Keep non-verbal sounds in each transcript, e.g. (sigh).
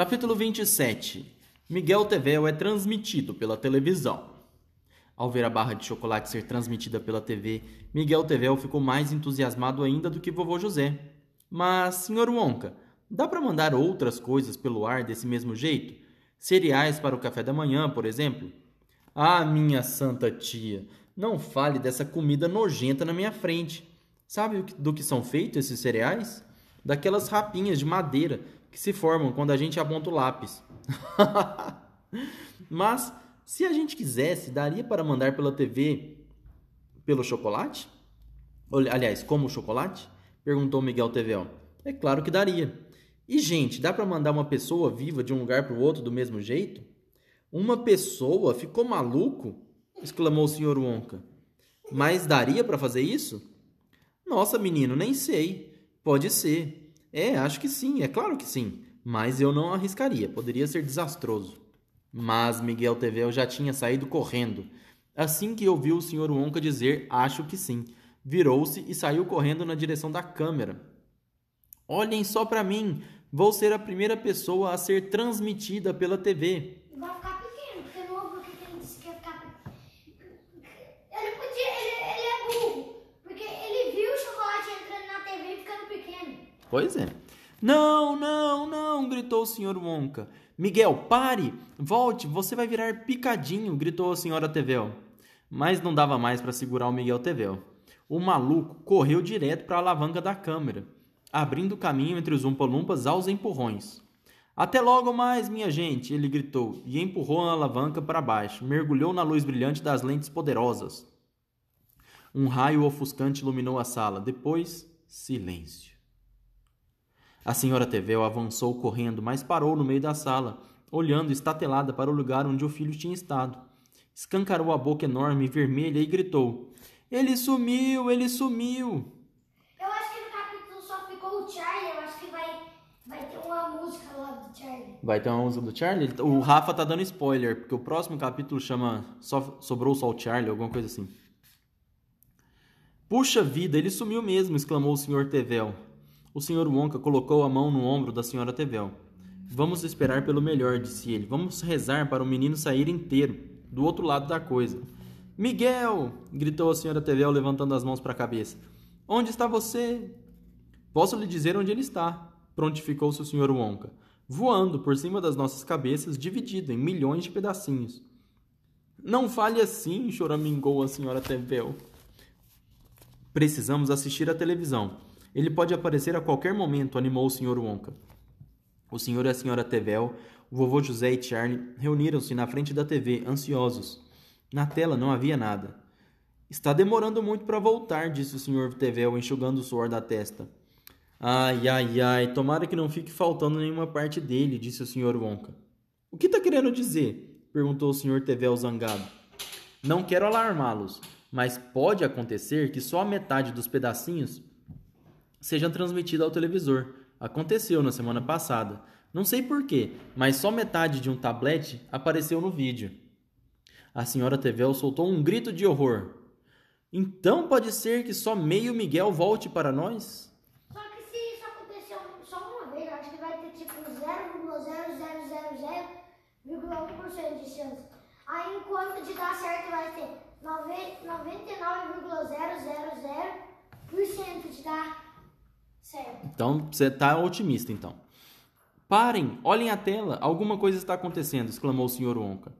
Capítulo 27 Miguel Tevel é transmitido pela televisão. Ao ver a barra de chocolate ser transmitida pela TV, Miguel Tevel ficou mais entusiasmado ainda do que vovô José. Mas, senhor Wonka, dá para mandar outras coisas pelo ar desse mesmo jeito? Cereais para o café da manhã, por exemplo? Ah, minha santa tia, não fale dessa comida nojenta na minha frente. Sabe do que são feitos esses cereais? Daquelas rapinhas de madeira que se formam quando a gente aponta o lápis. (laughs) Mas se a gente quisesse, daria para mandar pela TV pelo chocolate? Aliás, como chocolate? Perguntou Miguel Tevel. É claro que daria. E, gente, dá para mandar uma pessoa viva de um lugar para o outro do mesmo jeito? Uma pessoa? Ficou maluco? exclamou o Sr. Wonka. Mas daria para fazer isso? Nossa, menino, nem sei. Pode ser. É, acho que sim, é claro que sim. Mas eu não arriscaria, poderia ser desastroso. Mas Miguel Tevel já tinha saído correndo. Assim que ouviu o Sr. Wonka dizer acho que sim, virou-se e saiu correndo na direção da câmera. Olhem só para mim, vou ser a primeira pessoa a ser transmitida pela TV. Vai ficar pequeno, porque não ouve o que ele disse que ia ficar pequeno. Ele podia, ele, ele é burro, porque ele viu o chocolate entrando na TV e ficando pequeno. Pois é. Não, não, não, gritou o Sr. Wonka. Miguel, pare! Volte, você vai virar picadinho, gritou a senhora Tevel. Mas não dava mais para segurar o Miguel Tevel. O maluco correu direto para a alavanca da câmera, abrindo caminho entre os umpalumpas aos empurrões. Até logo mais, minha gente! ele gritou e empurrou a alavanca para baixo, mergulhou na luz brilhante das lentes poderosas. Um raio ofuscante iluminou a sala. Depois, silêncio. A senhora Tevel avançou correndo, mas parou no meio da sala, olhando estatelada para o lugar onde o filho tinha estado. Escancarou a boca enorme e vermelha e gritou: Ele sumiu! Ele sumiu! Eu acho que no capítulo só ficou o Charlie. Eu acho que vai, vai ter uma música lá do Charlie. Vai ter uma música do Charlie? O Rafa tá dando spoiler, porque o próximo capítulo chama só, Sobrou só o Charlie, alguma coisa assim. Puxa vida, ele sumiu mesmo! exclamou o Sr. Tevel. O Sr. Wonka colocou a mão no ombro da Sra. Tevel. Vamos esperar pelo melhor, disse ele. Vamos rezar para o menino sair inteiro, do outro lado da coisa. Miguel! gritou a Sra. Tevel, levantando as mãos para a cabeça. Onde está você? Posso lhe dizer onde ele está, prontificou-se o Sr. Wonka. Voando por cima das nossas cabeças, dividido em milhões de pedacinhos. Não fale assim, choramingou a Sra. Tevel. Precisamos assistir à televisão. Ele pode aparecer a qualquer momento, animou o Sr. Wonka. O senhor e a senhora Tevel, o vovô José e Charlie reuniram-se na frente da TV, ansiosos. Na tela não havia nada. Está demorando muito para voltar, disse o senhor Tevel, enxugando o suor da testa. Ai, ai, ai, tomara que não fique faltando nenhuma parte dele, disse o senhor Wonka. O que está querendo dizer? perguntou o senhor Tevel zangado. Não quero alarmá-los, mas pode acontecer que só a metade dos pedacinhos seja transmitida ao televisor. Aconteceu na semana passada. Não sei porquê, mas só metade de um tablete apareceu no vídeo. A senhora Tevel soltou um grito de horror. Então pode ser que só meio Miguel volte para nós? Só que se isso aconteceu só uma vez, acho que vai ter tipo 0,0000,1% de chance. Aí enquanto de dar certo vai ter 99,000% de dar Certo. Então, você está otimista, então. Parem, olhem a tela, alguma coisa está acontecendo, exclamou o Sr. Wonka.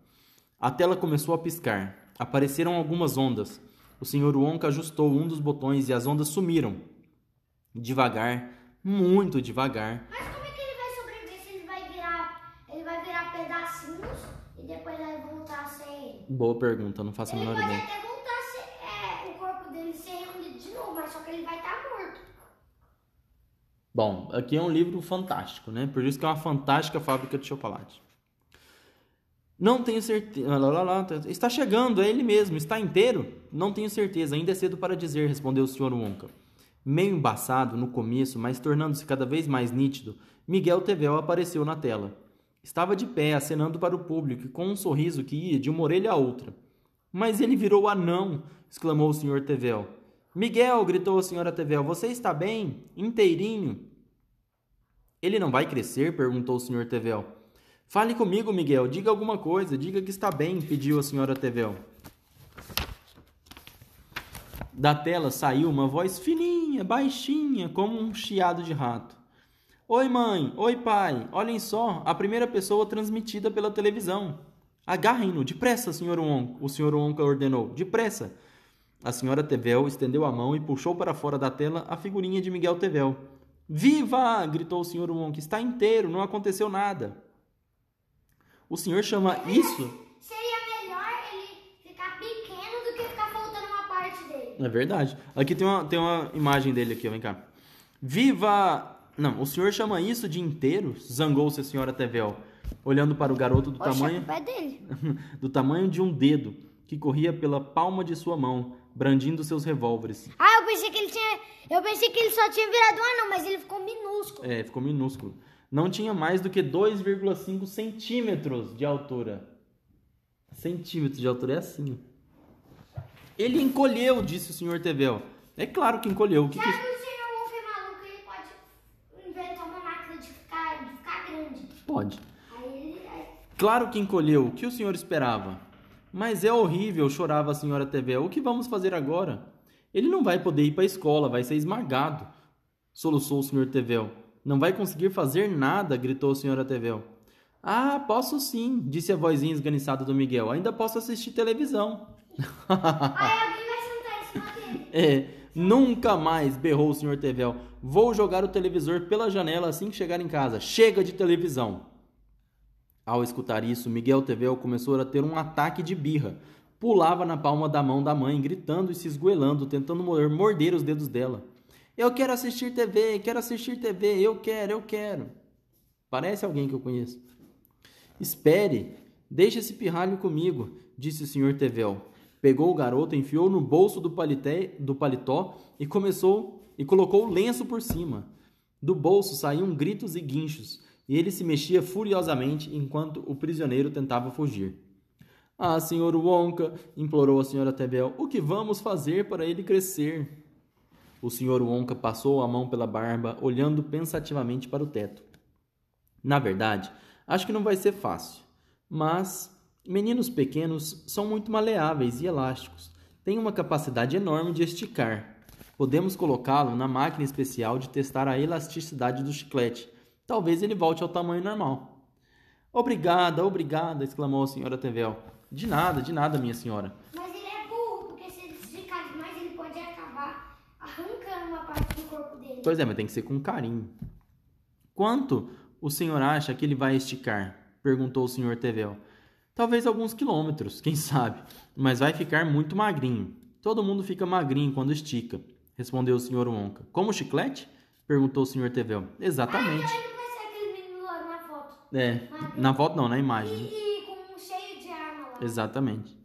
A tela começou a piscar. Apareceram algumas ondas. O Sr. Wonka ajustou um dos botões e as ondas sumiram. Devagar, muito devagar. Mas como é que ele vai sobreviver se ele vai virar, ele vai virar pedacinhos e depois vai voltar a ser Boa pergunta, não faço a Ele menor pode ideia. até voltar a ser, é, o corpo dele ser reunido de novo, mas só que ele vai estar morto. Bom, aqui é um livro fantástico, né? Por isso que é uma fantástica fábrica de chocolate. Não tenho certeza. Lá, está chegando, é ele mesmo. Está inteiro? Não tenho certeza, ainda é cedo para dizer, respondeu o Sr. Wonka. Meio embaçado no começo, mas tornando-se cada vez mais nítido, Miguel Tevel apareceu na tela. Estava de pé, acenando para o público, com um sorriso que ia de uma orelha a outra. Mas ele virou anão! exclamou o Sr. Tevel. Miguel! gritou a Sra. Tevel. Você está bem? Inteirinho? Ele não vai crescer? perguntou o Sr. Tevel. Fale comigo, Miguel. Diga alguma coisa. Diga que está bem, pediu a senhora Tevel. Da tela saiu uma voz fininha, baixinha, como um chiado de rato. Oi, mãe. Oi, pai. Olhem só, a primeira pessoa transmitida pela televisão. Agarrem-no, depressa, Sr. Wonka. O Sr. Wonka ordenou. Depressa. A senhora Tevel estendeu a mão e puxou para fora da tela a figurinha de Miguel Tevel. Viva! gritou o Sr. Wonka. Está inteiro, não aconteceu nada. O senhor chama isso? Seria melhor ele ficar pequeno do que ficar faltando uma parte dele. É verdade. Aqui tem uma, tem uma imagem dele aqui, ó, vem cá. Viva! Não, o senhor chama isso de inteiro? Zangou-se a senhora Tevel, olhando para o garoto do Oxe, tamanho é dele. (laughs) do tamanho de um dedo que corria pela palma de sua mão, brandindo seus revólveres. Ah, eu pensei que ele tinha. Eu pensei que ele só tinha virado um anão, mas ele ficou minúsculo. É, ficou minúsculo. Não tinha mais do que 2,5 centímetros de altura. Centímetros de altura é assim. Ele encolheu, disse o senhor Tevel. É claro que encolheu. O que, que... o senhor Wolf é maluco? Ele pode inventar uma máquina de ficar, de ficar grande. Pode. Aí ele. Aí... Claro que encolheu. O que o senhor esperava? Mas é horrível, chorava a senhora Tevel. O que vamos fazer agora? Ele não vai poder ir para a escola, vai ser esmagado. Soluçou o senhor Tevel. Não vai conseguir fazer nada, gritou a senhora Tevel. Ah, posso sim, disse a vozinha esganiçada do Miguel. Ainda posso assistir televisão. (laughs) Alguém vai sentar em. É, nunca mais, berrou o senhor Tevel. Vou jogar o televisor pela janela assim que chegar em casa. Chega de televisão. Ao escutar isso, Miguel Tevel começou a ter um ataque de birra. Pulava na palma da mão da mãe, gritando e se esgoelando, tentando mor- morder os dedos dela. Eu quero assistir TV, quero assistir TV, eu quero, eu quero. Parece alguém que eu conheço. Espere, deixe esse pirralho comigo, disse o senhor Tevel. Pegou o garoto, enfiou no bolso do, palité, do paletó e começou e colocou o lenço por cima. Do bolso saíam gritos e guinchos, e ele se mexia furiosamente enquanto o prisioneiro tentava fugir. Ah, senhor Wonka, implorou a senhora Tevel, o que vamos fazer para ele crescer? O senhor Wonka passou a mão pela barba, olhando pensativamente para o teto. Na verdade, acho que não vai ser fácil. Mas meninos pequenos são muito maleáveis e elásticos. Têm uma capacidade enorme de esticar. Podemos colocá-lo na máquina especial de testar a elasticidade do chiclete. Talvez ele volte ao tamanho normal. Obrigada, obrigada, exclamou a senhora Tevel. De nada, de nada, minha senhora. Mas ele é burro, porque se ele esticar demais, ele pode acabar arrancando uma parte do corpo dele. Pois é, mas tem que ser com carinho. Quanto o senhor acha que ele vai esticar? perguntou o senhor Tevel. Talvez alguns quilômetros, quem (laughs) sabe, mas vai ficar muito magrinho. Todo mundo fica magrinho quando estica, respondeu o senhor Wonka. Como chiclete? perguntou o senhor Tevel. Exatamente. Ah, ele vai ser aquele menino lá na foto. É, na foto não, na imagem. E, com um cheio de arma lá. Exatamente.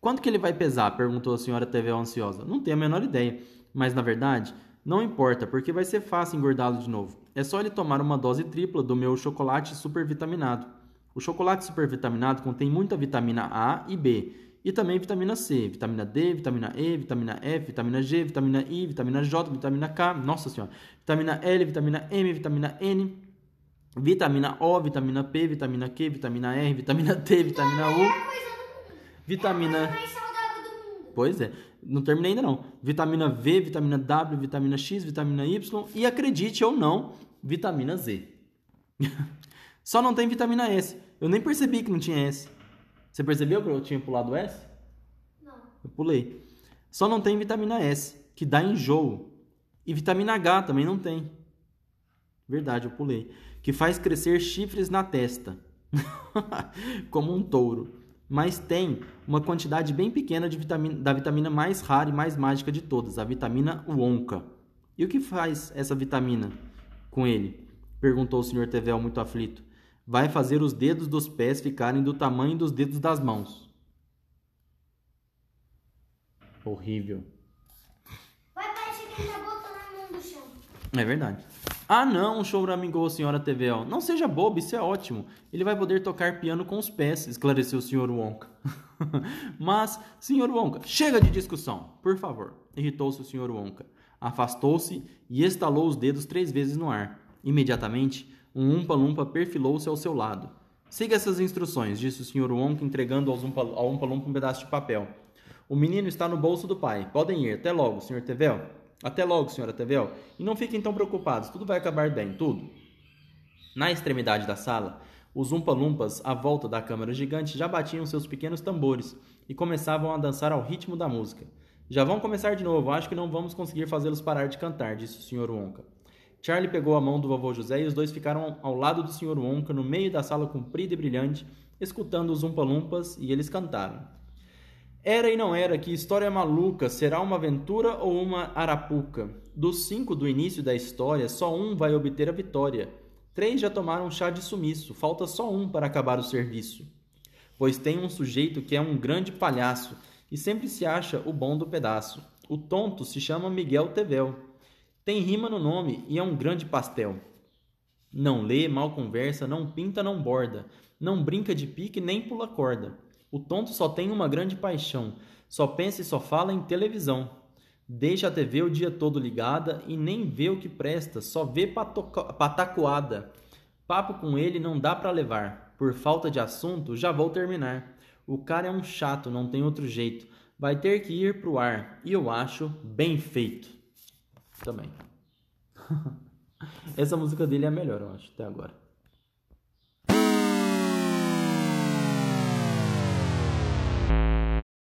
Quanto que ele vai pesar? perguntou a senhora Tevel ansiosa. Não tenho a menor ideia, mas na verdade, não importa, porque vai ser fácil engordá-lo de novo. É só ele tomar uma dose tripla do meu chocolate supervitaminado. O chocolate supervitaminado contém muita vitamina A e B, e também vitamina C, vitamina D, vitamina E, vitamina F, vitamina G, vitamina I, vitamina J, vitamina K, nossa senhora, vitamina L, vitamina M, vitamina N, vitamina O, vitamina P, vitamina Q, vitamina R, vitamina T, vitamina U, do mundo. vitamina... É. Pois é, não terminei ainda não. Vitamina V, vitamina W, vitamina X, vitamina Y e acredite ou não, vitamina Z. (laughs) Só não tem vitamina S. Eu nem percebi que não tinha S. Você percebeu que eu tinha pulado S? Não. Eu pulei. Só não tem vitamina S, que dá enjoo. E vitamina H também não tem. Verdade, eu pulei. Que faz crescer chifres na testa. (laughs) Como um touro. Mas tem uma quantidade bem pequena de vitamina, da vitamina mais rara e mais mágica de todas, a vitamina Wonka. E o que faz essa vitamina com ele? Perguntou o Sr. Tevel muito aflito. Vai fazer os dedos dos pés ficarem do tamanho dos dedos das mãos. Horrível. Vai parecer que ele tá botando a mão no chão. É verdade. Ah, não, choramingou a senhora TVL. Não seja bobo, isso é ótimo. Ele vai poder tocar piano com os pés, esclareceu o Sr. Wonka. (laughs) Mas, Sr. Wonka, chega de discussão, por favor. Irritou-se o Sr. Wonka. Afastou-se e estalou os dedos três vezes no ar. Imediatamente, um Umpa-Lumpa perfilou-se ao seu lado. Siga essas instruções, disse o Sr. Wonka, entregando aos Umpa, ao Umpa-Lumpa um pedaço de papel. O menino está no bolso do pai. Podem ir. Até logo, Sr. Tevel. Até logo, Sra. Tevel. E não fiquem tão preocupados. Tudo vai acabar bem, tudo. Na extremidade da sala, os Umpa-Lumpas, à volta da câmara gigante, já batiam seus pequenos tambores e começavam a dançar ao ritmo da música. Já vão começar de novo. Acho que não vamos conseguir fazê-los parar de cantar, disse o Sr. Wonka. Charlie pegou a mão do vovô José e os dois ficaram ao lado do Sr. Wonka, no meio da sala comprida e brilhante, escutando os Umpa-Lumpas, e eles cantaram. Era e não era, que história maluca, será uma aventura ou uma arapuca? Dos cinco do início da história, só um vai obter a vitória. Três já tomaram chá de sumiço, falta só um para acabar o serviço. Pois tem um sujeito que é um grande palhaço e sempre se acha o bom do pedaço. O tonto se chama Miguel Tevel. Tem rima no nome e é um grande pastel. Não lê, mal conversa, não pinta, não borda, não brinca de pique nem pula corda. O tonto só tem uma grande paixão, só pensa e só fala em televisão. Deixa a TV o dia todo ligada e nem vê o que presta, só vê patacoada. Papo com ele não dá para levar. Por falta de assunto, já vou terminar. O cara é um chato, não tem outro jeito. Vai ter que ir pro ar. E eu acho bem feito também. (laughs) Essa música dele é a melhor, eu acho, até agora.